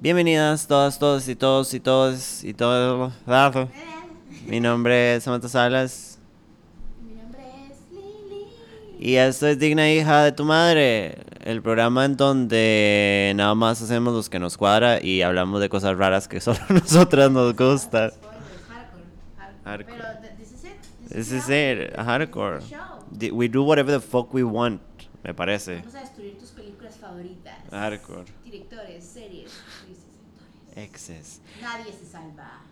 Bienvenidas todas, todos y todos y todos y todo. Mi nombre es Samantha Salas Mi nombre es Lili. y esto es Digna Hija de tu Madre, el programa en donde nada más hacemos los que nos cuadra y hablamos de cosas raras que solo a nosotras nos gustan. Hardcore. Pero th- this is it. This is it, hardcore. We do whatever the fuck we want, me parece. Vamos a destruir tus películas favoritas. Hardcore. Directores, series. Exes. Nadie se salva.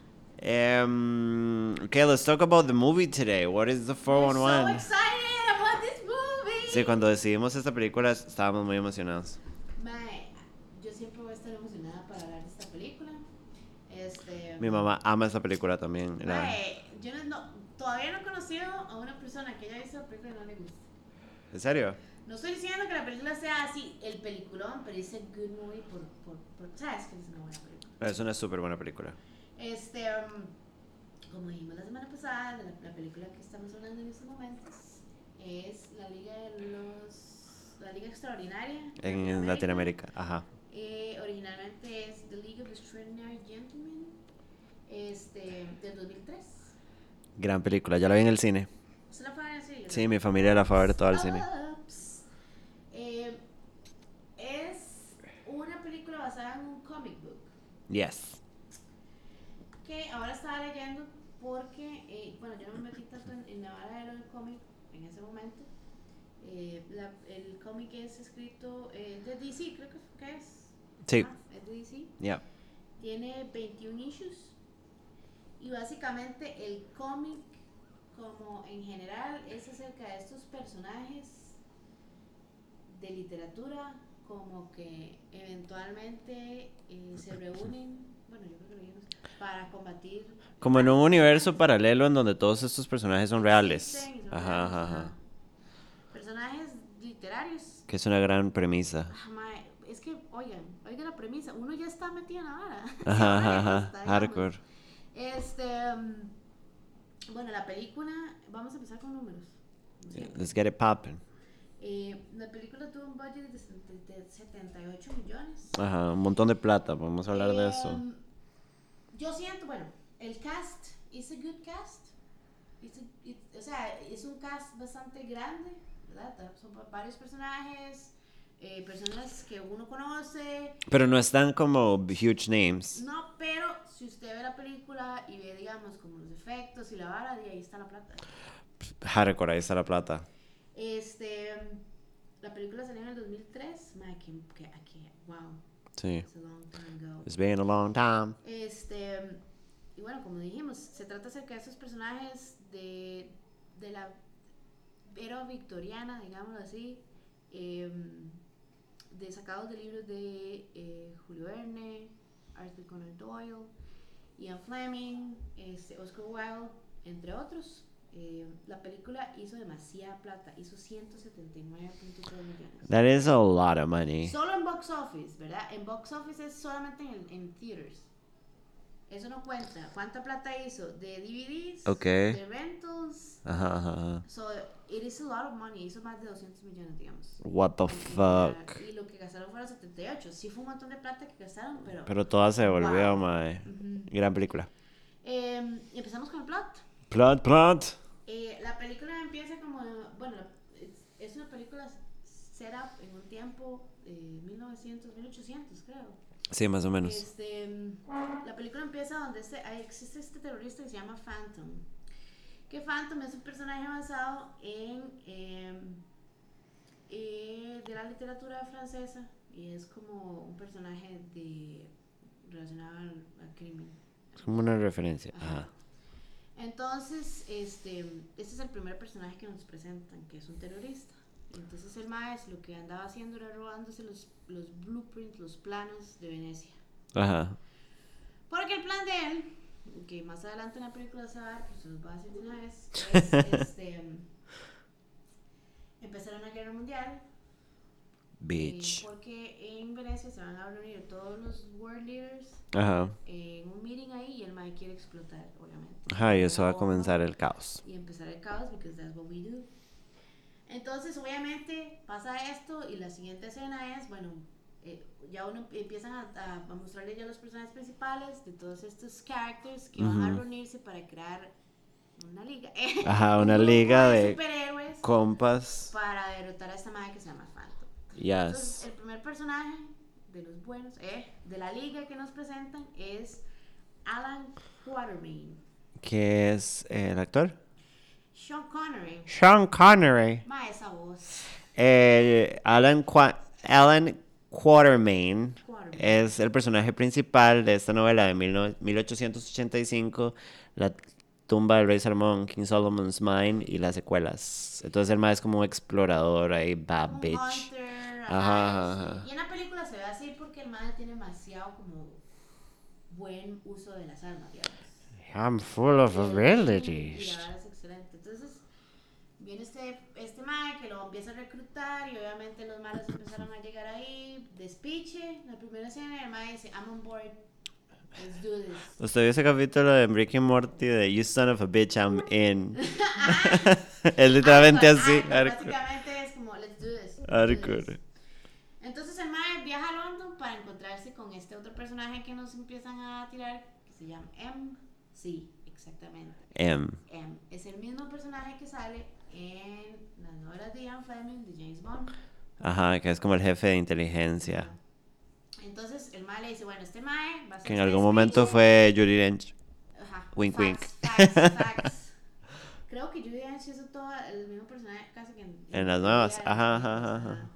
Um, okay, let's talk about the movie today. What is the We're so 411? excited about this movie. Sí, cuando decidimos esta película estábamos muy emocionados. Mae, yo siempre voy a estar emocionada para hablar de esta película. Este. Mi mamá ama esta película también. Mae, yo no, no- todavía no he conocido a una persona que haya visto la película y no le guste. ¿En serio? No estoy diciendo que la película sea así, el peliculón, pero a good movie por, por, por sabes que es una buena película. Es una súper buena película. Este, um, como dijimos la semana pasada, la, la película que estamos hablando en estos momentos es la Liga de los, la Liga Extraordinaria En Latinoamérica. Ajá. Eh, originalmente es The League of Extraordinary Gentlemen, este, del 2003. Gran película. Ya la vi en el cine. ¿Se la decir? Sí, mi familia la fue a ver todo al cine. Ups. Eh, es una película basada en un comic book Yes. que ahora estaba leyendo porque, eh, bueno, yo no me metí tanto en, en la vara del cómic en ese momento. Eh, la- el cómic es escrito eh, de DC, creo que, que es. Sí. Ajá, es de DC. Ya. Tiene 21 issues. Y básicamente el cómic, como en general, es acerca de estos personajes de literatura, como que eventualmente eh, se reúnen, bueno, yo creo que lo vimos, para combatir. Como en un universo paralelo en donde todos estos personajes son reales. y son Ajá, reales, ajá, ajá. Personajes literarios. Que es una gran premisa. Ah, mae, es que, oigan, oigan la premisa, uno ya está metido en la vara. Ajá, ajá, ajá. está. Hardcore. Este, mm, bueno, la película, vamos a empezar con números. siempre. Let's get it poppin'. Eh, la película tuvo un budget de, sesenta- de 78 millones. Ajá, un montón de plata. Vamos a hablar de eso. Em, Yo siento, bueno, el cast es a good cast. It's a- it- o sea, es un cast bastante grande, ¿verdad? Son va- varios personajes, eh, personas que uno conoce. Pero no están como huge names. No, pero si usted ve la película y ve, digamos, como los efectos y la vara, de ahí está la plata. Hardcore, ahí está la plata. Este, la película salió en el 2003. Ma, que, que, que- wow, Sí. it's a long time ago. It's been a long time. Este, y bueno, como dijimos, se trata acerca de esos personajes de, de la era victoriana, digámoslo así, em, de sacados de libros de eh, Julio Verne, Arthur Conan Doyle, Ian Fleming, este, Oscar Wilde, entre otros. Eh, la película hizo demasiada plata, hizo 179.3 millones. That is a lot of money. Solo en box office, ¿verdad? En box office es solamente en, en theaters. Eso no cuenta. ¿Cuánta plata hizo? De DVDs, Ok. de rentals. Ajá, ajá, ajá. So, it is a lot of money. Hizo más de 200 millones, digamos. What the En- fuck. Y lo que gastaron fueron 78. Sí fue un montón de plata que gastaron, pero... Pero toda se volvió, Wow. mae. Ujú. Gran película. Eh, empezamos con el plot. Plot, plot. Eh, la película empieza como, bueno, es, una película set up en un tiempo, eh, 1900, 1800 creo. Sí, más o menos. Este, la película empieza donde este, existe este terrorista que se llama Phantom. Que Phantom es un personaje basado en eh, eh, de la literatura francesa y es como un personaje de relacionado al, al crimen. Es como una referencia. Ajá. Ajá. Entonces, este, este es el primer personaje que nos presentan, que es un terrorista. Entonces el maestro lo que andaba haciendo era robándose los, los blueprints, los planos de Venecia. Ajá. Porque el plan de él, que más adelante en la película se va a ver, pues se los voy a decir de una vez, es este, empezar una guerra mundial. Eh, Bitch. porque en Venecia se van a reunir todos los world leaders Ajá. en un meeting ahí y el mae quiere explotar, obviamente. Ajá, y eso va a comenzar el caos. Y empezar el caos, because that's what we do. Entonces, obviamente, pasa esto y la siguiente escena es, bueno, eh, ya uno empiezan a, a, mostrarle ya los personajes principales de todos estos characters que van a reunirse para crear una liga. Ajá, una liga de superhéroes compas. para derrotar a esta madre que se llama Entonces, el primer personaje de los buenos, eh, de la liga que nos presentan es Alan Quatermain. ¿Qué es eh, el actor? Sean Connery. Sean Connery. Ma, esa voz. Eh, Alan, Qua- Alan Quatermain Quatermain. es el personaje principal de esta novela de mil no- 1885, La tumba del rey Salomón, King Solomon's Mine y las secuelas. Entonces el más es como un explorador ahí, bad bitch. hunter, Ajá, ajá, ajá. Y en la película se ve así porque el madre tiene demasiado como buen uso de las armas, digamos. I'm full of abilities. es excelente. Entonces, viene este, este mae que lo empieza a reclutar y obviamente los malos empezaron a llegar ahí. Despiche, la primera escena, el mae dice, I'm on board. Let's do this. ¿Usted vio ese capítulo de Rick and Morty de You son of a bitch, I'm in? es literalmente Algo- así. algo, hardcore. Básicamente es como, let's do this. let's do this". Entonces el mae viaja a London para encontrarse con este otro personaje que nos empiezan a tirar, que se llama M. Sí, exactamente. M. M. Es el mismo personaje que sale en las novelas de Ian Fleming de James Bond. Ajá, que es como el jefe de inteligencia. Entonces el mae le dice, bueno, este mae va a ser Que en algún momento fue Judy Dench. Ajá, Wink, facts, wink. facts, facts. Creo que Judy Dench hizo todo el mismo personaje casi que en, En las nuevas, ajá, ajá, ajá.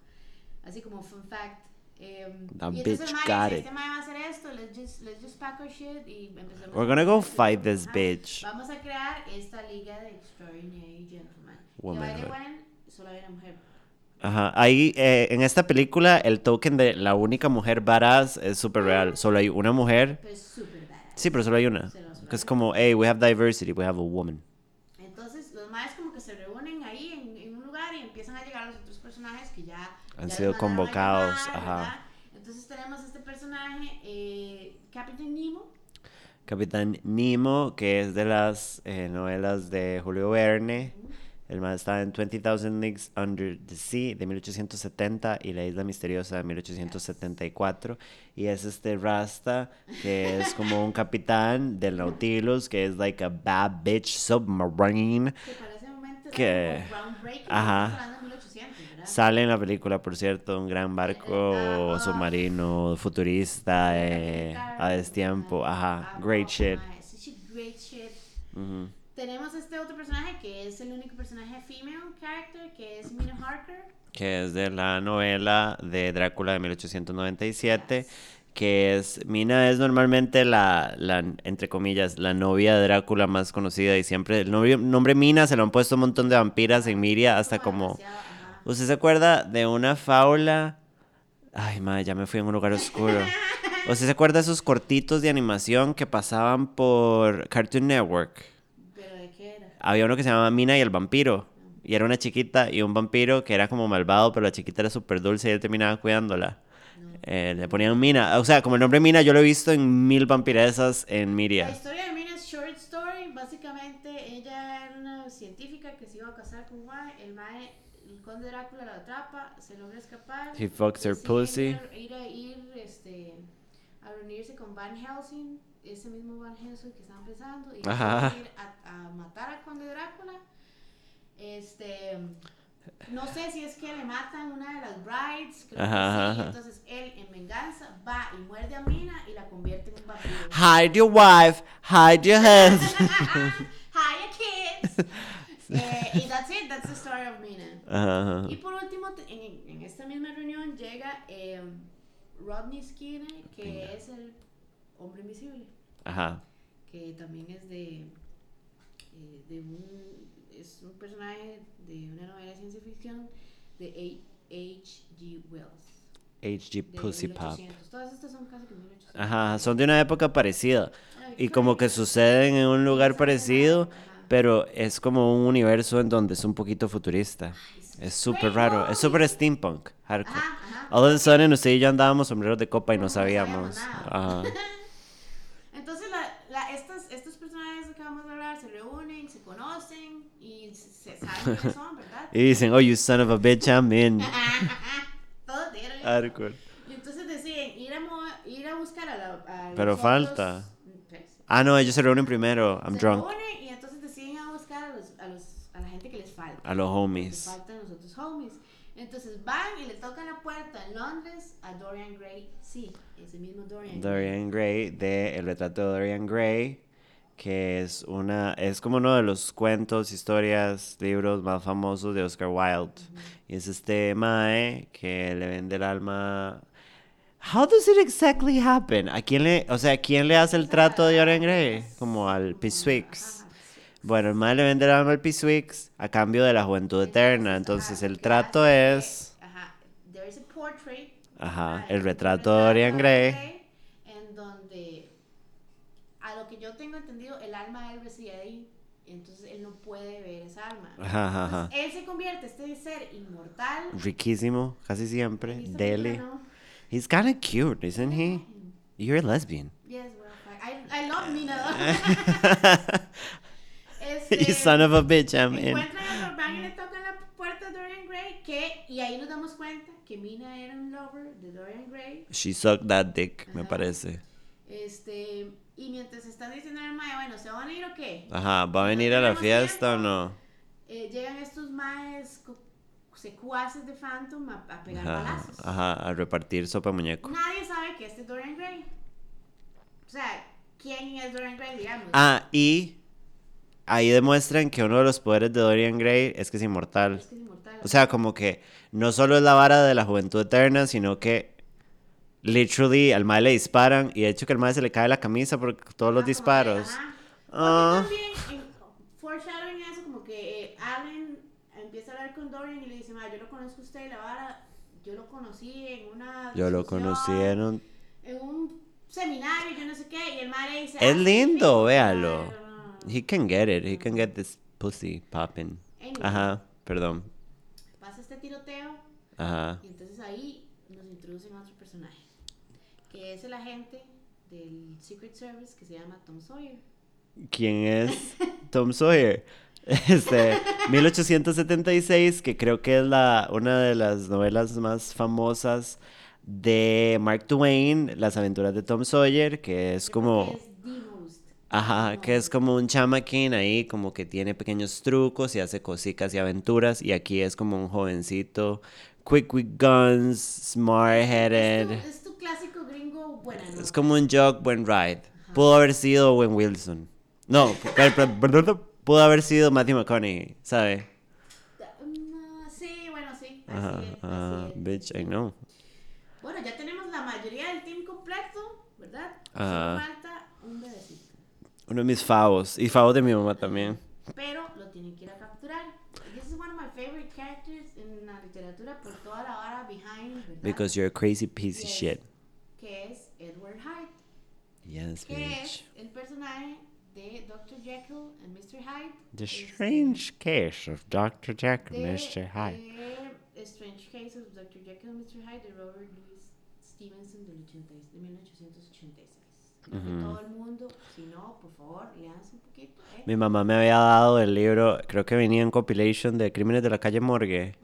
Así como fun fact. em, That y entonces bitch el mae got dice, it. este mae va a hacer esto, let's just, let's just pack our shit y empezamos We're gonna go fight this Ajá. bitch. Vamos a crear esta liga de Extraordinary Gentlemen. Que by the Womanhood. way, solo hay una mujer. Ajá, ahí eh, en esta película el token de la única mujer badass es súper real. Solo hay una mujer. Pero es súper badass. Sí, pero solo hay una. Que es como, hey, we have diversity, we have a woman. Entonces, los maes como que se reúnen ahí en, en un lugar y empiezan a llegar los otros personajes que ya Han ya sido convocados, llamar, ajá. ¿verdad? Entonces tenemos este personaje, eh, Captain Nemo. Capitán Nemo, que es de las eh, novelas de Julio Verne. El más está en 20,000 Leagues Under the Sea de 1870 y La Isla Misteriosa de 1874. Y es este Rasta, que es como un capitán del Nautilus, que es like a bad bitch submarine. Que para ese momento Que- ajá. estamos hablando de 1800, ¿verdad? Sale en la película, por cierto, un gran barco Ah, submarino futurista eh, a destiempo. Ajá, ah, great oh, shit. great shit. Ujú. Tenemos este otro personaje que es el único personaje female character, que es Mina Harker. que es de la novela de Drácula de 1897, que es, Mina es normalmente la, la, entre comillas, la novia de Drácula más conocida y siempre, el novio- nombre Mina se lo han puesto un montón de vampiras en Miria hasta como. ¿usted se acuerda de una fábula? Ay, madre, ya me fui en un lugar oscuro. ¿Usted se acuerda de esos cortitos de animación que pasaban por Cartoon Network? ¿Pero de qué era? Había uno que se llamaba Mina y el vampiro. Y era una chiquita y un vampiro que era como malvado, pero la chiquita era súper dulce y él terminaba cuidándola. Eh, le ponían Mina. O sea, como el nombre Mina yo lo he visto en mil vampiresas en La Miria. historia de Mina es short story. Básicamente, ella era una científica que se iba a casar con mae. El mae, el conde Drácula la atrapa, se logra escapar. He fucks her pussy. Ir, ir ir este, a reunirse con Van Helsing, ese mismo Van Helsing que estaban pensando. Y decide ir a, a matar al conde Drácula. Este. No sé si es que le matan una de las brides, creo Ajá, que sí. Entonces él, en venganza, va y muerde a Mina y la convierte en un vampiro. Hide your wife, hide your husband. Hiya kids. Eh, y that's it, that's the story of Mina. Ajá, ajá. Y por último, en, en esta misma reunión llega eh, Rodney Skinner, que es el hombre invisible, Ajá. que también es de, eh, de un, es un personaje de una novela de ciencia ficción de H.G. Wells. HG Pussy Pop. 1800. Todas estas son casi que 1800. Ajá, son de una época parecida. Ay, Y como que suceden en un lugar parecido, pero es como un universo en donde es un poquito futurista. Es súper raro, es súper steampunk, hardcore. Ajá, ajá. All of a sudden, usted y yo andábamos sombreros de copa y no No sabíamos. Ajá. Entonces, la, la, estos, estos personajes que acabamos de hablar se reúnen, se conocen y se, saben quiénes son, ¿verdad? Y dicen, oh, you son of a bitch, I'm in. Todos. Hardcore. Y entonces ir a buscar a la. a Pero falta. pues, Ah, no, ellos se reúnen primero. I'm se drunk. reúnen y entonces deciden a buscar a, los, a, los, a la gente que les falta. A los homies. faltan los otros homies. Entonces van y le tocan la puerta en Londres a Dorian Gray. Sí, ese mismo Dorian, Gray. Dorian Gray, de El retrato de Dorian Gray, que es una es como uno de los cuentos, historias, libros más famosos de Oscar Wilde. Y es este mae que le vende el alma How does it exactly happen? ¿A quién le, o sea, quién le hace el trato de Dorian Gray? Como al Piswix. Bueno, el mae le vende el alma al Piswix a cambio de la juventud eterna. Entonces el trato es Ajá, there is a portrait. Ajá, el retrato de Dorian Gray. En donde, a lo que yo tengo entendido, el alma de él reside ahí. Entonces él no puede ver esa alma. Ajá, ajá, ajá. Él se convierte, este ser inmortal. riquísimo, casi siempre, ¿Viste la daily. película, no? He's kind of cute, isn't he? You're a lesbian. Yes, well, I, I love Nina. este, you son of a bitch, I'm in. Encuentran a Dorban y le tocan la puerta a Dorian Gray, que, y ahí nos damos cuenta que Mina era un lover de Dorian Gray. She sucked that dick, me Ajá. parece. Este, y mientras están diciendo al mae, bueno, ¿se van a ir o qué? Ajá, ¿va a venir a la fiesta o no? Eh, llegan estos maes secuaces de Phantom a, a pegar Ajá, balazos. ajá, a repartir sopa muñeco. Nadie sabe que este es Dorian Gray. O sea, ¿quién es Dorian Gray, digamos? Ah, y ahí demuestran que uno de los poderes de Dorian Gray es que es inmortal. Es que es inmortal. O sea, como que no solo es la vara de la juventud eterna, sino que literally al mae le disparan y de hecho que al mae se le cae la camisa por todos los que, disparos. ajá. Porque Ah. también, en foreshadowing eso, como que eh, Allen empieza a hablar con Dorian y le dice, "Ma, yo lo conozco a usted, la vara, yo lo conocí en una Yo lo conocí en un... en un seminario, yo no sé qué, y el madre dice, Es "Ah, lindo, véalo. Claro, no, no, no". He can get it. He can get this pussy popping. Anyway, Ajá, perdón. Pasa este tiroteo Ajá. y entonces ahí nos introducen a otro personaje, que es el agente del Secret Service que se llama Tom Sawyer. ¿Quién es Tom Sawyer? Este, 1876, que creo que es la, una de las novelas más famosas de Mark Twain, Las aventuras de Tom Sawyer, que es como... es. Ajá, que es como un chamaquín ahí, como que tiene pequeños trucos y hace cositas y aventuras. Y aquí es como un jovencito, quick with guns, smart headed. Es tu, es tu clásico gringo buena. Es como un jog, buen ride. Pudo haber sido Owen Wilson. No, pudo haber sido Matthew McConaughey, ¿sabe? Mm, sí, bueno, sí. Así Ajá, es, ajá, así es. bitch, I know. Bueno, ya tenemos la mayoría del team completo, ¿verdad? Ajá. Solo falta un. Uno de mis favos. Y favos de mi mamá también. Pero lo tienen que ir a capturar. This is one of my favorite characters en la literatura por toda la vara behind, ¿verdad? Because you're a crazy piece of shit. Que es Edward Hyde. Yes, Que bitch. es el personaje de Dr. Jekyll and Mr. Hyde. The strange case of Dr. Jekyll and Mr. Hyde. eh, Strange Case of Dr. Jekyll and Mr. Hyde de Robert Louis Stevenson del 80 de 1886. Creo que Ujú. todo el mundo, si no, por favor, leanse un poquito. ¿eh? Mi mamá me había dado el libro, creo que venía en compilation de Crímenes de la calle Morgue.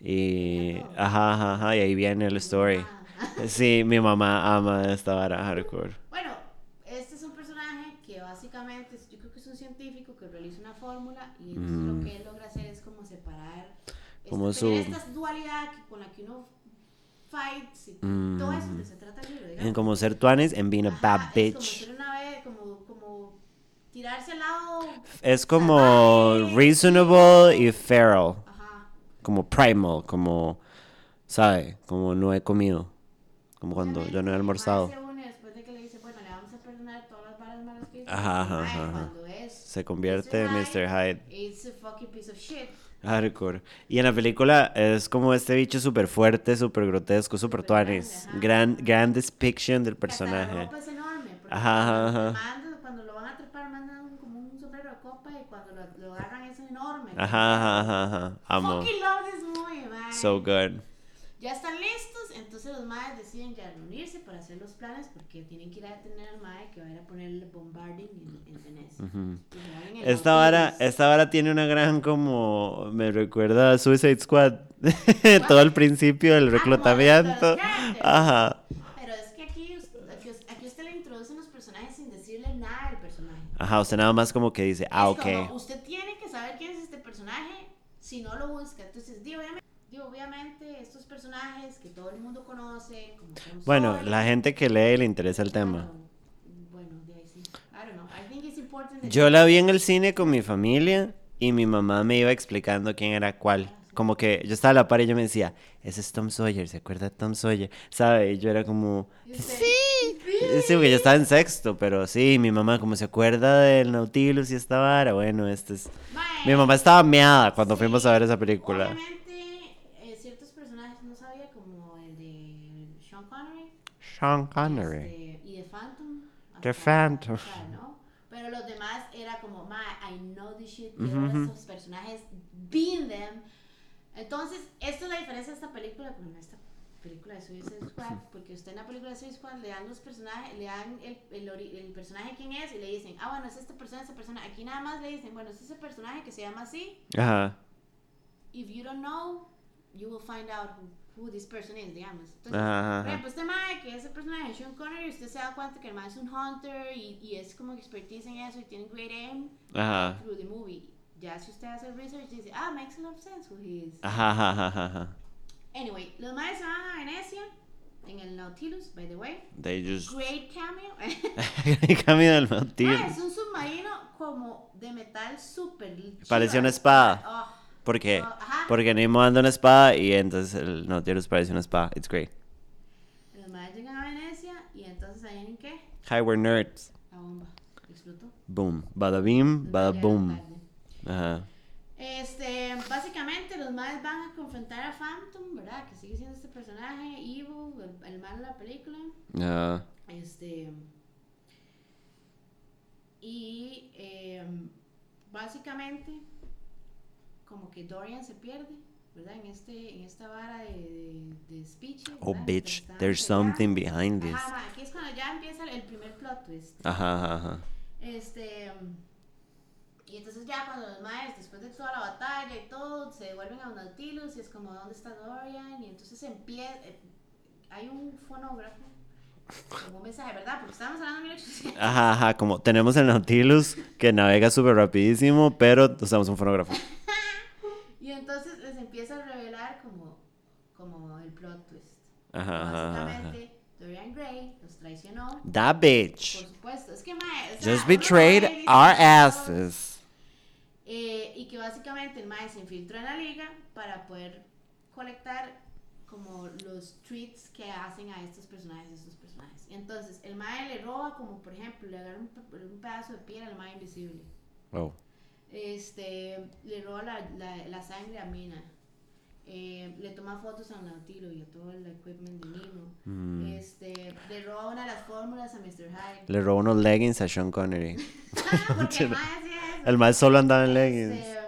Y. Ajá, ajá, ajá, y ahí viene el story. Ah. Sí, mi mamá ama esta vara hardcore. Bueno, este es un personaje que básicamente, yo creo que es un científico que realiza una fórmula y entonces Mm. lo que él logra hacer es como separar, Como su- esta dualidad que- con la que uno fights y Mm. todo eso que se trata el libro, En como ser tuanis and being a bad Es como bitch. ser una vez, como, como tirarse al lado. Es como salvaje, reasonable y feral. Ajá. Como primal, como. ¿Sabe? Como no he comido. Como cuando yo no he almorzado. Ajá, ajá, ajá. Se convierte en Mr. Hyde. It's a fucking piece of shit. Hardcore. Y en la película es como este bicho súper fuerte, súper grotesco, súper ajá. Gran, gran depiction del La personaje. ropa es enorme. porque Ajá, ajá, ajá. mandan- cuando lo van a atrapar, mandan un- como un sombrero de copa y cuando lo, lo agarran es enorme. Ajá, ajá, ajá, ajá. Amo. Fucking love this movie, man. So good. Ya están listos, entonces los maes deciden ya reunirse para hacer los planes porque tienen que ir a detener al mae que va a ir a ponerle bombarding en, en Venecia. En Esta vara, esta vara tiene una gran como me recuerda a Suicide Squad. Todo el principio del Ah, reclutamiento. Ajá. Pero es que aquí aquí, aquí usted le introducen los personajes sin decirle nada del personaje. Ajá, usted nada más como que dice, ah, Es ok. como, usted tiene que saber quién es este personaje si no lo busca. Entonces, digo, obviamente, estos personajes que todo el mundo conoce, como Tom Bueno, Sawyer, la gente que lee le interesa el tema. Bueno, de ahí sí. I don't know. I think it's important Yo la vi en el cine con mi familia y mi mamá me iba explicando quién era cuál. Como que yo estaba a la par y yo me decía, ese es Tom Sawyer, ¿se acuerda de Tom Sawyer? ¿Sabe? Y yo era como, sí. Sí, porque yo estaba en sexto, pero sí, mi mamá como se acuerda del Nautilus y esta vara, bueno, este es... Mae, Mi mamá estaba meada cuando Sí, fuimos a ver esa película. Obviamente, eh, ciertos personajes no sabía, como el de Sean Connery. Sean Connery. este, y de Phantom. The Phantom. sea, ¿no? Pero los demás era como, ma, I know this shit, veo ujú. estos personajes, being them. Entonces, esta es la diferencia de esta película con esta película de Suicide Squad, porque usted en la película de Suicide Squad le dan los personajes, le dan el, el, el personaje quién es y le dicen, ah, bueno, es esta persona, esta persona. Aquí nada más le dicen, bueno, es ese personaje que se llama así. Ajá. If you don't know, you will find out who, who this person is, digamos. Entonces, Ajá, por ajá. ejemplo, este mae, que es el personaje de Sean Connery, usted se da cuenta que el mae es un hunter y, y es como expertise en eso y tiene great aim Ajá. through the movie. Ya si usted hace el research, dice, ah, makes a lot of sense who he is. Ajá, ajá, ajá, ajá. Anyway, los maes se van a Venecia, en el Nautilus, by the way. They just... Great cameo. Camino del Mae, Nautilus. es un submarino como de metal súper. Parecía una espada. Oh, ¿Por qué? oh. Porque Nemo anda una espada y entonces el Nautilus parece una espada. It's great. Los maes llegan a Venecia y entonces ahí en qué? Hi, we're nerds. La bomba explotó. Boom. Bada bim, bada boom. Ajá. Este, básicamente los maes van a confrontar a Phantom, ¿verdad? Que sigue siendo este personaje, Evil, el, el mal de la película. Ajá. Este. Y em, básicamente, como que Dorian se pierde, ¿verdad? En, este, en esta vara de, de, de speech. Oh, ¿verdad? bitch, Están there's something behind this. Ajá, ma, aquí es cuando ya empieza el, primer plot twist. Ajá, ajá. Este. Y entonces ya cuando los maes, después de toda la batalla y todo, se devuelven a Nautilus y es como, ¿dónde está Dorian? Y entonces empieza... Hay un fonógrafo, como un mensaje, ¿verdad? Porque estábamos hablando de 1800. Ajá, ajá. Como tenemos el Nautilus que navega súper rapidísimo, pero usamos un fonógrafo. Entonces les empieza a revelar como, como el plot twist. Ajá, ajá, ajá. Básicamente, Dorian Gray los traicionó. That Por bitch supuesto, es que mae, o sea, just betrayed our asses. Eh, y que básicamente el mae se infiltró en la liga para poder colectar como los tweets que hacen a estos personajes, estos personajes. Entonces, el mae le roba como, por ejemplo, le agarra un, un pedazo de piel al mae invisible. Oh. Este, le roba la, la, la sangre a Mina. Eh, le toma fotos a Nautilo y a todo el equipment de Nemo. Mm. Este, le roba una de las fórmulas a Mr. Hyde. Le robó unos leggings a Sean Connery. El. El más solo andaba en leggings. Este,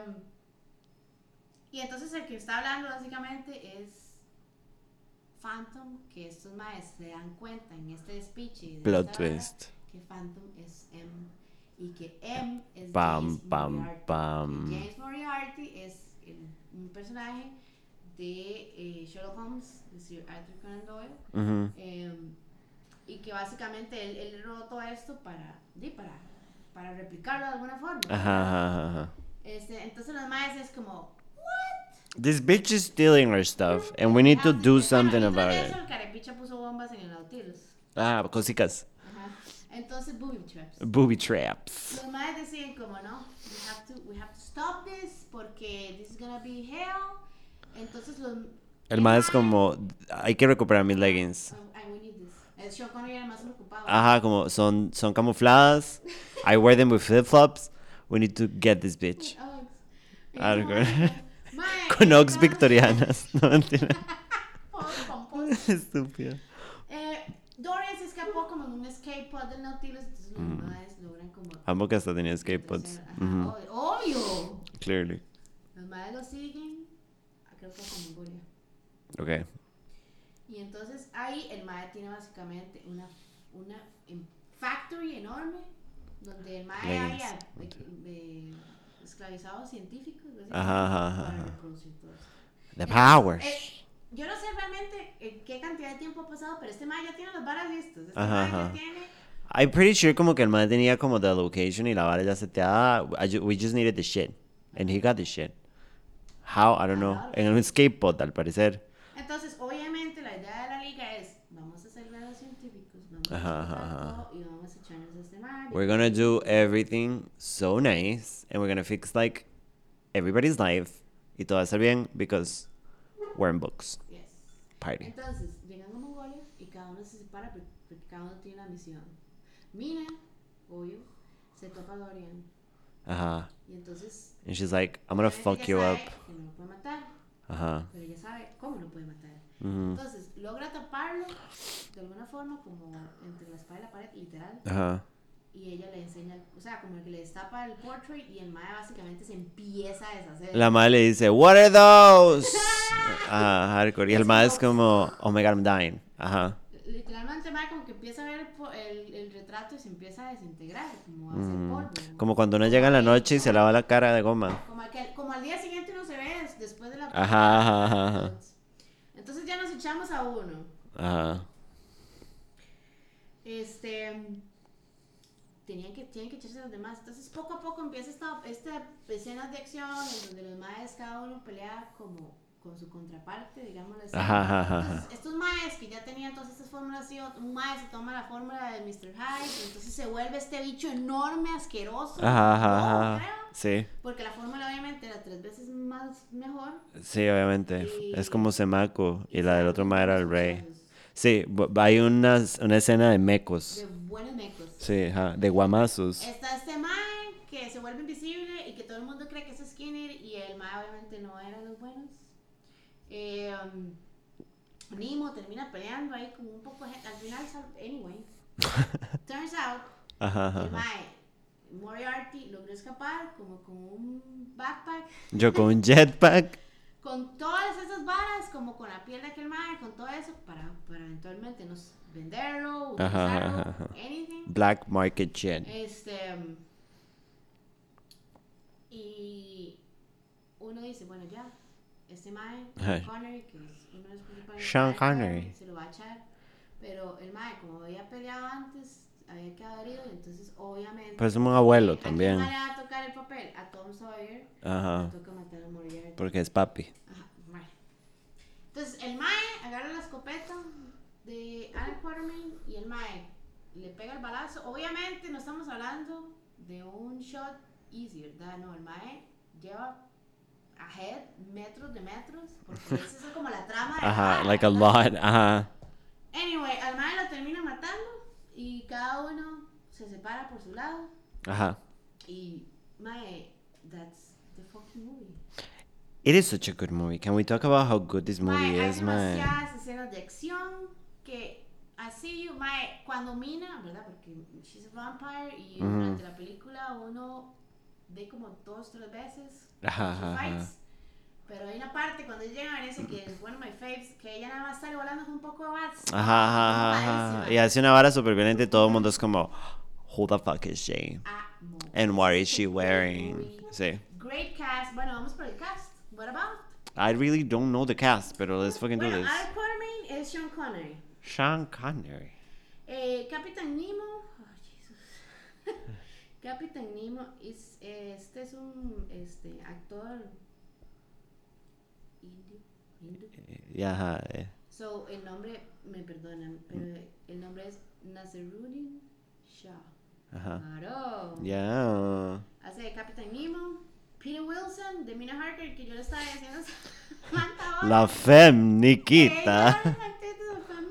y entonces el que está hablando básicamente es Phantom, que estos maes se dan cuenta en este speech Plot twist. que Phantom es M y que M es Pam, James pam, Moriarty. pam. Y James Moriarty es el- un personaje de eh, Sherlock Holmes, de Sir Arthur Conan Doyle. Ujú. Eh, y que básicamente él, él robó todo esto para, di, para, para replicarlo de alguna forma. Ajá, ajá. Este, entonces los maes es como, This bitch is stealing our stuff and we need to Ah, do something about de it. Eso, el carepicha puso bombas en el Nautilus. Ah, cositas. Entonces, booby traps. Booby traps. Los maes deciden como, no, we have to, we have to stop this porque this is gonna be hell. Entonces los... El más es como, hay que recuperar mis leggings. Oh, and we need this. El Connery era más preocupado. Ajá, como son, son camufladas. I wear them with flip-flops. We need to get this bitch. Uggs. Yo, con- Ox victorianas. No, mentira. Estúpido. Dorian se escapó como en un escape pod del Nautilus, entonces los Mm. maes logran como... Amo que hasta tenía skateboards. Ajá, Ujú, obvio, obvio. Clearly. Los maes lo siguen, creo que hasta Mongolia. Ok. Y entonces ahí el mae tiene básicamente una, una em- factory enorme donde el haya eh, esclavizados científicos básicamente, Ajá, ajá, para reproducir todo eso. The Entonces, powers. eh, yo no sé realmente qué cantidad de tiempo ha pasado, pero este mae ya tiene las varas listas. Este Ajá, mae ya ajá. tiene. I'm pretty sure como que el man tenía como the location y la vara ya seteada. I ju- we just needed the shit. And he got the shit. How? I don't know. En un skateboard, al parecer. Entonces, obviamente, la idea de la liga es: vamos a ser grados científicos, vamos Ajá, a explotar ajá. todo y vamos a echarnos este mae. We're gonna do everything so nice. And we're gonna fix like everybody's life. Y todo va a estar bien because we're in books. Party. Entonces, llegan a Mongolia y cada uno se separa por- porque cada uno tiene una misión. Mina, obvio, se topa a Dorian. Ajá. Y entonces. And she's like, I'm gonna fuck you up. Que no lo puede matar, Ajá. pero ella sabe cómo lo puede matar. Mhm. Entonces, logra taparlo de alguna forma, como entre la espada y la pared, literal. Ajá. Y ella le enseña, o sea, como que le destapa el portrait y el mae básicamente se empieza a deshacer. La madre le dice, What are those? Ajá, hardcore. Y el man es como, Oh my god, I'm dying. Ajá. Literalmente, el mae como que empieza a ver el, retrato y se empieza a desintegrar, como a hacer Mm. polvo. Como cuando uno llega en la noche y se lava la cara de goma. Como, aquel- como al día siguiente uno se ve des- después de la... Ajá, ajá, ajá. Entonces ya nos echamos a uno. Ajá. Este... Tenían que, tienen que echarse a los demás. Entonces poco a poco empieza esta, esta escenas de acción en donde los maes cada uno pelea como con su contraparte, digámoslo así. Ajá, ajá, ajá. Entonces, estos maes que ya tenían todas estas fórmulas, así, un mae se toma la fórmula de Mr. Hyde y entonces se vuelve este bicho enorme, asqueroso. Ajá, creo, Sí, Porque la fórmula obviamente era tres veces más mejor. sí, obviamente. Es como Semako y la del otro man era el rey. Sí, bu- hay una, una escena de mecos. De buenos mecos. Sí, ajá, de guamazos. Está este mae que se vuelve invisible y que todo el mundo cree que es Skinner y el mae obviamente no era de los buenos. Eh, um, Nemo termina peleando ahí como un poco. Al final, anyway, turns out, Ajá, ajá. el mae Moriarty logró escapar como con un backpack Yo con un jetpack. con todas esas varas, como con la piel de aquel mae, con todo eso, para, para eventualmente nos venderlo, utilizarlo, ajá, ajá. anything. Black market shit. Este. Y uno dice, bueno, ya, este mae, Connery, que es uno de los principales. Sean Connery. Se lo va a echar. Pero el mae, como había peleado antes, había quedado herido, entonces obviamente. Pues es un abuelo ¿a quién también. mae le va a tocar el papel? A Tom Sawyer. Ajá. Le toca matar a Moriarty. Porque es papi. Ajá, mae. Entonces el mae agarra la escopeta de Alan Quartermain y el mae le pega el balazo. Obviamente no estamos hablando de un shot easy, ¿verdad? No, el mae lleva ahead metros de metros porque esa es como la trama de Ajá, like a lot. Ajá. Anyway, al mae lo termina matando y cada uno se separa por su lado Ajá. y mae, that's the fucking movie. It is such a good movie. Can we talk about how good this movie Mae, hay is, man? demasiadas escenas de acción así, mae, cuando Mina, ¿verdad? Porque she's a vampire y Ujú. durante la película uno ve como dos, tres veces Ajá, ajá. Pero hay una parte cuando llega a Vanessa que es one of my faves, que ella nada más sale volando con un poco de bats. Ajá, ajá. Y hace una vara súper violenta y todo el mundo es como, Who the fuck is she? Amo. And what is she wearing? Sí. Great cast. Bueno, vamos por el cast. What about? I really don't know the cast, pero let's fucking do Bueno, this. Al Quartermain es Sean Connery. Sean Connery. Eh, Capitán Nemo. Oh, Jesus. Capitán Nemo es, este es un este, actor indio. indio. Yeah, ajá. eh. So, el nombre, me perdonan, pero el nombre es Nazaruddin Shah. Ajá. Claro. Yeah. Hace de Capitán Nemo. Peter Wilson, de Mina Harker, que yo le estaba diciendo. La femme Ella Nikita. era la actriz de Femme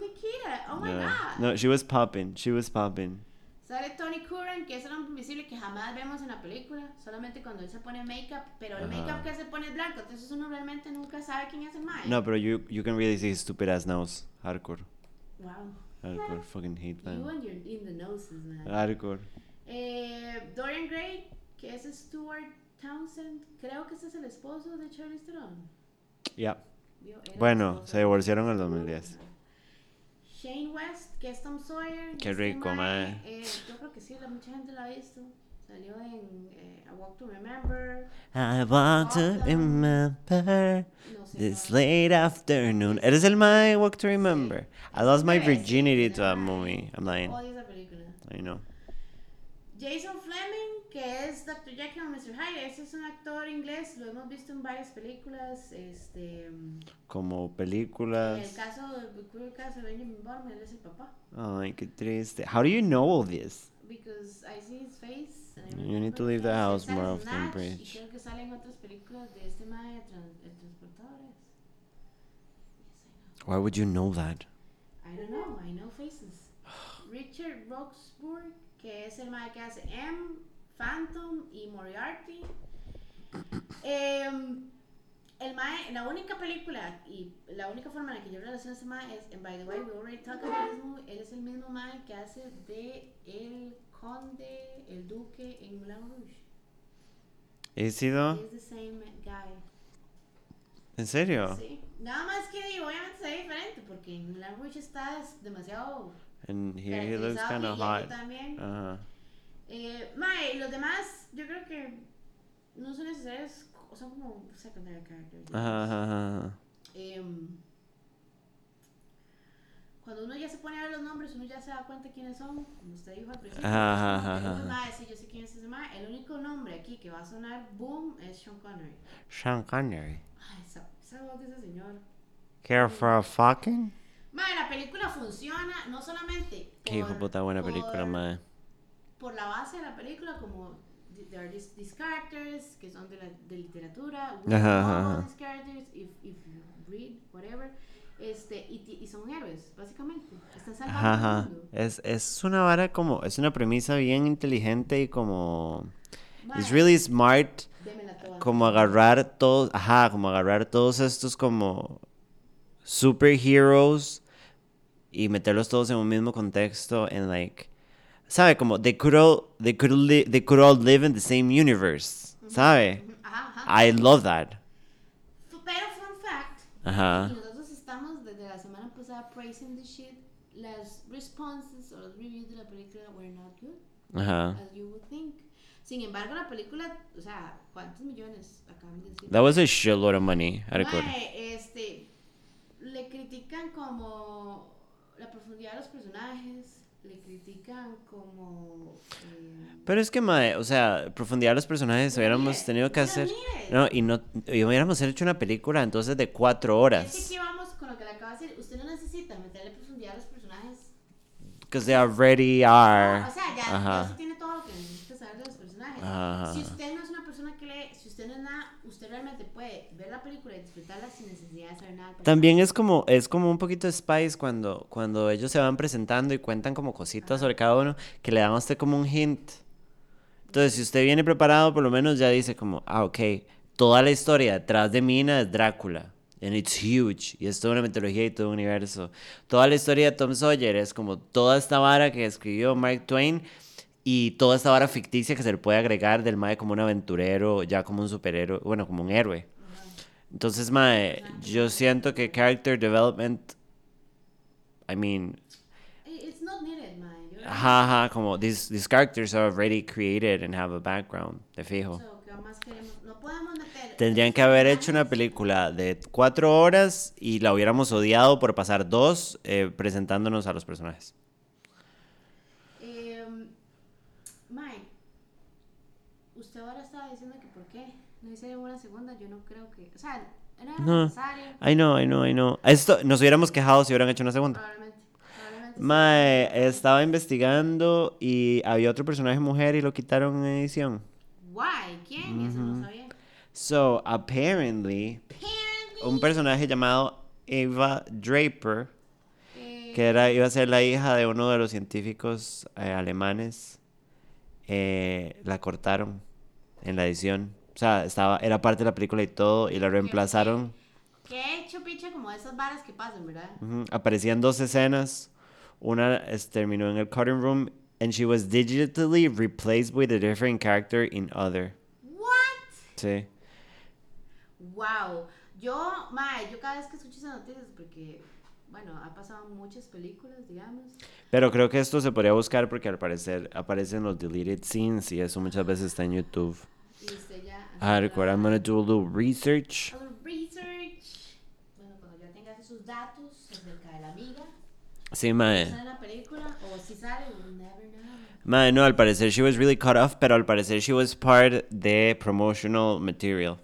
My Yeah. No, she was popping. She was popping. Sale Tony Curran, que es el hombre invisible que jamás vemos en la película, solamente cuando él se pone make-up, pero el Ajá. make-up que se pone es blanco, entonces uno realmente nunca sabe quién es el mae. No, pero you you can really see his stupid ass nose. Hardcore. Wow. Hardcore. Fucking hate You man. and your in the noses, man. Hardcore. Eh, Dorian Gray, que es Stuart Townsend, creo que ese es el esposo de Charlize Theron. Yeah. Era el Bueno, se divorciaron en el 2010. Ajá. Shane West, que es Tom Sawyer. Qué este rico, mae. eh, yo creo que sí, la, mucha gente la ha visto. Salió en eh, A Walk to Remember. I want to remember No sé. this no. late afternoon. Eres el my walk to remember. I lost my Pero es- virginity to that movie. I'm lying. Odio esa película. I know. Jason Fleming, que es Dr. Jekyll and Mr. Hyde, ese es un actor inglés, lo hemos visto en varias películas. Este, en Como el películas. caso, el cruel caso de Benjamin Button, él es el papá. Ay, qué triste. How do you know all this? Because I see his face. and You need to leave the house more en often, Bridge. Y creo que sale en otras películas de este mae de transportadores. Why would you know that? I don't know, I know faces. Richard Roxburgh, que es el mae que hace M, Phantom y Moriarty. Em, el mae, la única película y la única forma en la que yo relaciono a ese mae es, and by the way, we already talked about this movie, él es el mismo mae que hace de el conde, el duque en Moulin Rouge. ¿He sido? He's the same guy. ¿En serio? Sí. Nada más que digo, obviamente se ve diferente porque en Moulin Rouge está demasiado And here he looks kind of hot. también. Ajá. Eh, mae, los demás, yo creo que no son necesarios, son como secondary characters. Ajá, ajá, ajá. Em, cuando uno ya se pone a ver los nombres, uno ya se da cuenta quiénes son, como usted dijo al principio. Ajá, ajá, ajá. yo sé quién es ese mae. El único nombre aquí que va a sonar boom es Sean Connery. Sean Connery. Ay, esa, esa voz de ese señor. Care for a fucking? Mae, la película funciona no solamente Qué hijo puta buena película, por- madre. por la base de la película, como th- there are these, these characters que son de, la, de literatura, Ajá, ajá, these characters if, if you read whatever, este, y, y son héroes, básicamente. Están salvando Ajá, el mundo. Es, es una vara como, es una premisa bien inteligente y como, Mae, it's really smart como agarrar todos, ajá, como agarrar todos estos como superheroes y meterlos todos en un mismo contexto en like, sabe, como they could all, they could li- they could all live in the same universe, sabe? Ajá, ajá. I love that. Pero fun fact, Ajá. nosotros estamos desde la semana pasada praising the shit, las responses o los reviews de la película were not good. Ajá. as you would think. Sin embargo, la película, o sea, ¿cuántos millones acaban de decir? That was a shitload of money. I. Mae, este, le critican como la profundidad de los personajes, le critican como... eh, Pero es que, mae, o sea, profundidad de los personajes hubiéramos needed, tenido que hacer. it. No, y no, y hubiéramos hecho una película entonces de cuatro es que horas. aquí vamos con lo que le acabo de decir. Usted no necesita meterle profundidad a los personajes. Because they already are. No, o sea, ya, ya usted tiene todo lo que necesita saber de los personajes. Ajá. Si usted no es una persona que lee, si usted no es nada, realmente puede ver la película y disfrutarla sin necesidad de saber nada. También es como, es como un poquito de Spice cuando, cuando ellos se van presentando y cuentan como cositas sobre cada uno que le dan a usted como un hint. Entonces, si usted viene preparado, por lo menos ya dice como, ah, ok, toda la historia detrás de Mina es Drácula. And it's huge. Y es toda una mitología y todo un universo. Toda la historia de Tom Sawyer es como toda esta vara que escribió Mark Twain y toda esta vara ficticia que se le puede agregar del Mae como un aventurero, ya como un superhéroe, bueno, como un héroe. Entonces, Mae, yo siento que character development, I mean, It's not needed. Yo- ajá, ajá, como these, these characters are already created and have a background, de fijo. So, ¿qué más queremos? No podemos meter. Tendrían que haber hecho una película de cuatro horas y la hubiéramos odiado por pasar dos eh, presentándonos a los personajes. Eh, Mike, usted ahora estaba diciendo que por qué no hicieron una segunda. Yo no creo que. O sea, era No. necesario. I know, I know, I know. Esto, nos hubiéramos quejado si hubieran hecho una segunda. Probablemente. probablemente sí. Estaba investigando y había otro personaje mujer y lo quitaron en edición. Why? ¿Quién? Eso no sabía. So, apparently, Apparently, un personaje llamado Eva Draper, eh, que era, iba a ser la hija de uno de los científicos eh, alemanes, eh, la cortaron en la edición. O sea, estaba, era parte de la película y todo, y la reemplazaron. Que he hecho picha como esas varas que pasan, ¿verdad? Aparecían dos escenas. Una es- terminó en el cutting room, and she was digitally replaced with a different character in other. What? Sí. Wow. Yo, mae, yo cada vez que escucho esas noticias, porque bueno, ha pasado en muchas películas, digamos. Pero creo que esto se podría buscar porque al parecer aparecen los deleted scenes y eso muchas veces está en YouTube. Y usted ya... Recuerda, I'm gonna do a little research. A little research. Bueno, cuando ya tengas esos datos acerca de la amiga, Sí, mae. ¿sale la película? O si sale, we'll never know. Mae, no, al parecer she was really cut off, pero al parecer she was part de promotional material.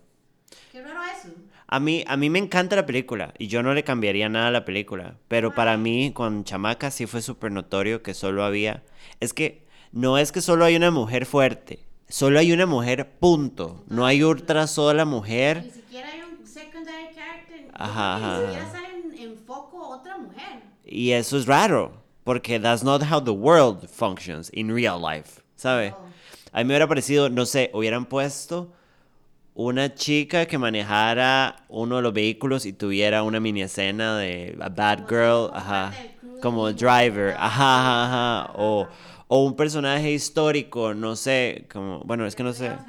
A mí, a mí me encanta la película y yo no le cambiaría nada a la película, pero para mí con Chamaca sí fue súper notorio que solo había... Es que no es que solo hay una mujer fuerte, solo hay una mujer punto, no hay otra sola Ni mujer. siquiera hay un secondary character. Ajá, que Ni ajá, siquiera sale en, en foco otra mujer. Y eso es raro, porque that's not how the world functions in real life, ¿sabe? A mí me hubiera parecido, no sé, hubieran puesto una chica que manejara uno de los vehículos y tuviera una mini escena de a bad girl, ajá, como driver, Ajá, ajá, ajá, o, o un personaje histórico, no sé, como, bueno, es que no sé.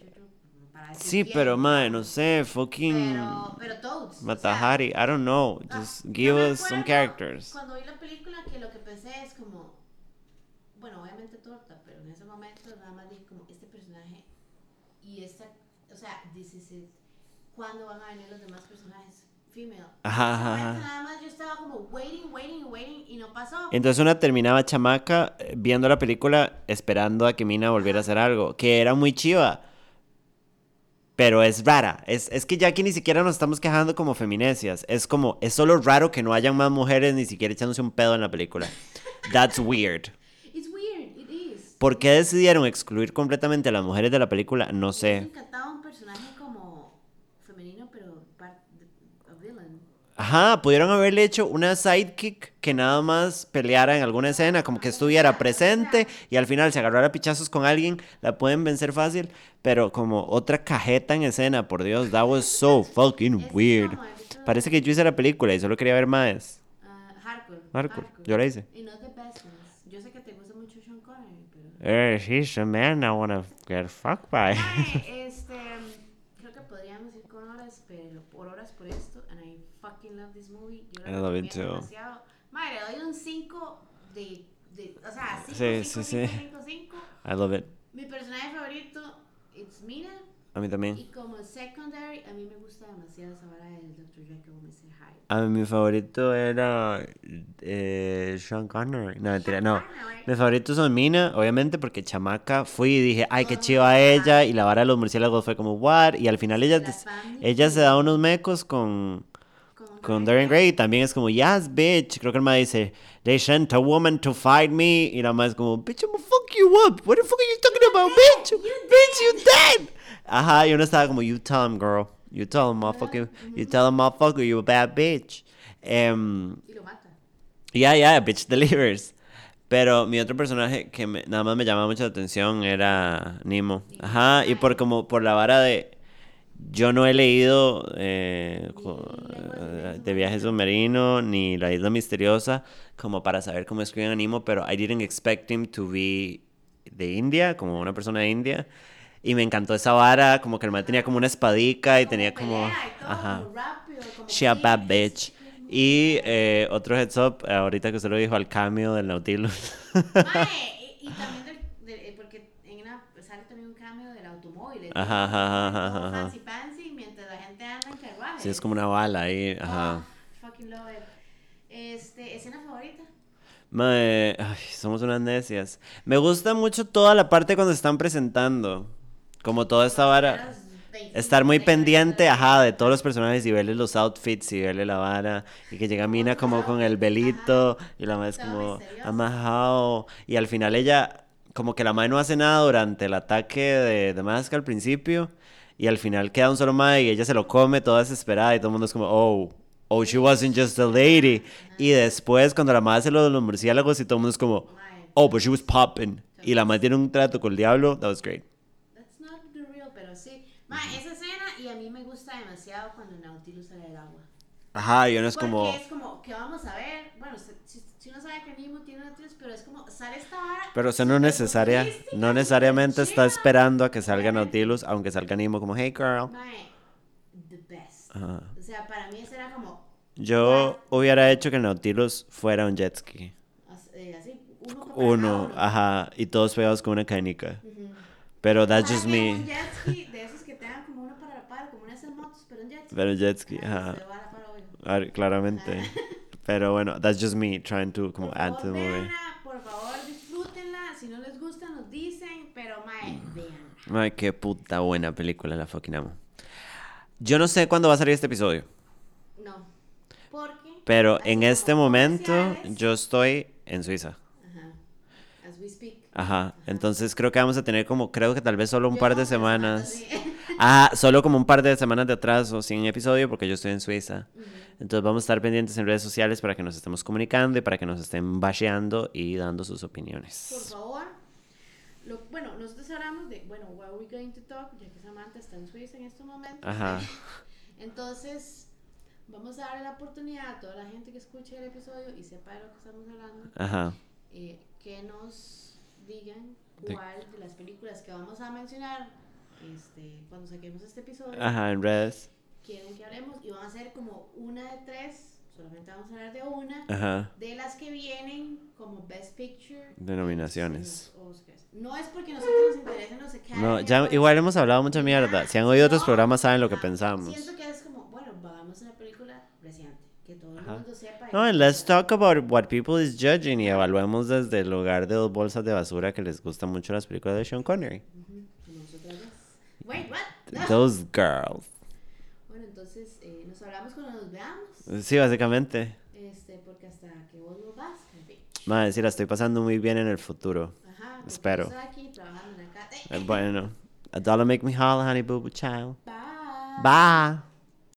Eh, Sí, pero mae, no sé, fucking Pero, pero toads. o sea, Matahari, I don't know, ah, just yo give us some characters. Cuando vi la película, que lo que pensé es como. Bueno, obviamente torta, pero en ese momento nada más dije como este personaje y esta. O sea, this is it. ¿Cuándo van a venir los demás personajes? Female. Ajá, ajá. Nada más yo estaba como waiting, waiting, waiting y no pasó. Entonces una terminaba chamaca eh, viendo la película esperando a que Mina volviera a hacer algo, que era muy chiva. Pero es rara. Es, es que ya aquí ni siquiera nos estamos quejando como feminecias. Es como, es solo raro que no hayan más mujeres ni siquiera echándose un pedo en la película. That's weird. ¿Por qué decidieron excluir completamente a las mujeres de la película? No Me sé. encantaba un personaje como femenino, pero villain. Ajá, pudieron haberle hecho una sidekick que nada más peleara en alguna escena, como que estuviera presente y al final se agarrara a pichazos con alguien, la pueden vencer fácil, pero como otra cajeta en escena, por Dios, that was so fucking weird. Parece que yo hice la película y solo quería ver más. Ah, hardcore. Hardcore, yo la hice. Y no The Eh, he's a man I wanna get fucked by. Mae, este. Creo que podríamos ir con horas, pero por horas por esto. And I fucking love this movie. Yo I la love it too. demasiado. Mae, le doy un 5 de, de. O sea, 5, Sí, 5, sí, 5, sí. 5, 5. I love it. Mi personaje favorito, it's Mina. A mí también. Y como secondary, a mí me gusta demasiado esa vara del Dr. Jekyll Mr. Hyde. A mí mi favorito era eh, Sean Connery. No, mentira, no. Mis favoritos son Mina, obviamente, porque chamaca fui y dije, ay, qué chiva ella. Y la vara de los murciélagos fue como, what? Y al final ella, ella se da unos mecos con, con Dorian Gray. También es como, yes, bitch. Creo que el ma dice, they sent a woman to fight me. Y la ma es como, bitch, I'm gonna fuck you up. What the fuck are you talking about, bitch? Bitch, you dead. Ajá, y uno estaba como, you tell him, girl. You tell him, motherfucker. You tell him, motherfucker, you a bad bitch. Em, Y lo mata. ya, ya, bitch delivers. Pero mi otro personaje que me- nada más me llamaba mucho la atención era Nemo. Ajá, y por como por la vara de yo no he leído eh, eh, de viaje submarino ni la isla misteriosa como para saber cómo escriben a Nemo, pero I didn't expect him to be de India, como una persona de India. Y me encantó esa vara, como que el man tenía como una espadica y tenía como... y todo, Ajá. como rápido, como She a bad bitch. Y eh, otro heads up, ahorita que usted lo dijo, al cameo del Nautilus. Mae, y, y también del, del- eh, porque en una, sale también un cambio del automóvil. Ajá, ajá, ajá, ajá. Fancy fancy mientras la gente anda en carruajes. sí, es como una bala ahí. Ajá. Oh, fucking love it. Este, escena favorita. Mae, ay, somos unas necias. Me gusta mucho toda la parte cuando se están presentando. Como toda esta vara. Los 25 Estar muy pendiente, ajá, de todos los personajes y verles los outfits y verle la vara. Y que llega Mina como con el velito y la madre es como amajao. Y al final ella, como que la madre no hace nada durante el ataque de, de Mask al principio. Y al final queda un solo madre y ella se lo come toda desesperada y todo el mundo es como, oh, oh, she wasn't just a lady. Y después cuando la madre hace lo de los murciélagos y todo el mundo es como, oh, but she was popping. Y la madre tiene un trato con el diablo, that was great. That's not the real, pero Mae, esa escena y a mí me gusta demasiado cuando Nautilus sale del agua. Ajá, y uno es Porque como... es como que vamos a ver. Bueno, si, si- si uno sabe que Nemo tiene Nautilus, pero es como sale esta vara. Pero usted no necesaria, futurística, no necesariamente está chiva. esperando a que salga. Nautilus, aunque salga Nemo como, hey girl. Mae, the best. Ajá. O sea, para mí ese era como Yo hubiera hecho que Nautilus fuera un jet ski. as- eh, así, uno Uno, ajá, y todos pegados con una canica. Pero that's just me. Un jet ski de esos que tengan como uno para la par, como una de esas motos, pero jet ski. Pero Ajá, a. Ah, Claramente. Pero bueno, that's just me trying to como Por add to the movie. por favor, disfrútenla. Si no les gusta, nos dicen, pero mae, véanla. Ay, qué puta buena película, la fucking amo. Yo no sé cuándo va a salir este episodio, No. Porque. pero así en como este momento comerciales- yo estoy en Suiza. Ajá. As we speak. Ajá, entonces creo que vamos a tener como, creo que tal vez solo un Yo par de semanas. así. Ah, solo como un par de semanas de atraso, sin episodio, porque yo estoy en Suiza. Entonces vamos a estar pendientes en redes sociales para que nos estemos comunicando y para que nos estén basheando y dando sus Por opiniones. favor. Lo- bueno, nosotros hablamos de, bueno, what are we going to talk, ya que Samantha está en Suiza en estos momentos. Ajá. Entonces, vamos a darle la oportunidad a toda la gente que escuche el episodio y sepa de lo que estamos hablando, Ajá. eh, que nos digan cuál de las películas que vamos a mencionar este, cuando saquemos este episodio Ajá, en redes. quieren que hablemos y van a ser como una de tres, solamente vamos a hablar de una, Ajá. de las que vienen como Best Picture Denominaciones. en los Oscars. No es porque nosotros nos interesen los Academy No, ya Awards, igual hemos hablado mucha mierda. Si han oído otros no, programas saben lo que ajá, pensamos. Siento que es como, bueno, vamos a una película reciente, que todo el mundo sepa. No, and let's talk about what people is judging y evaluemos desde el lugar de dos bolsas de basura que les gustan mucho las películas de Sean Connery. Nosotras dos. Wait, what? Those girls. Bueno, entonces eh, nos hablamos cuando nos veamos. Sí, básicamente. Este, porque hasta que vos no vas, fin. Madre, sí, la estoy pasando muy bien en el futuro. Ajá. Espero. Estoy aquí trabajando en la casa. Eh, Bueno, a dollar make me holler, honey boo boo child. Bye. Bye.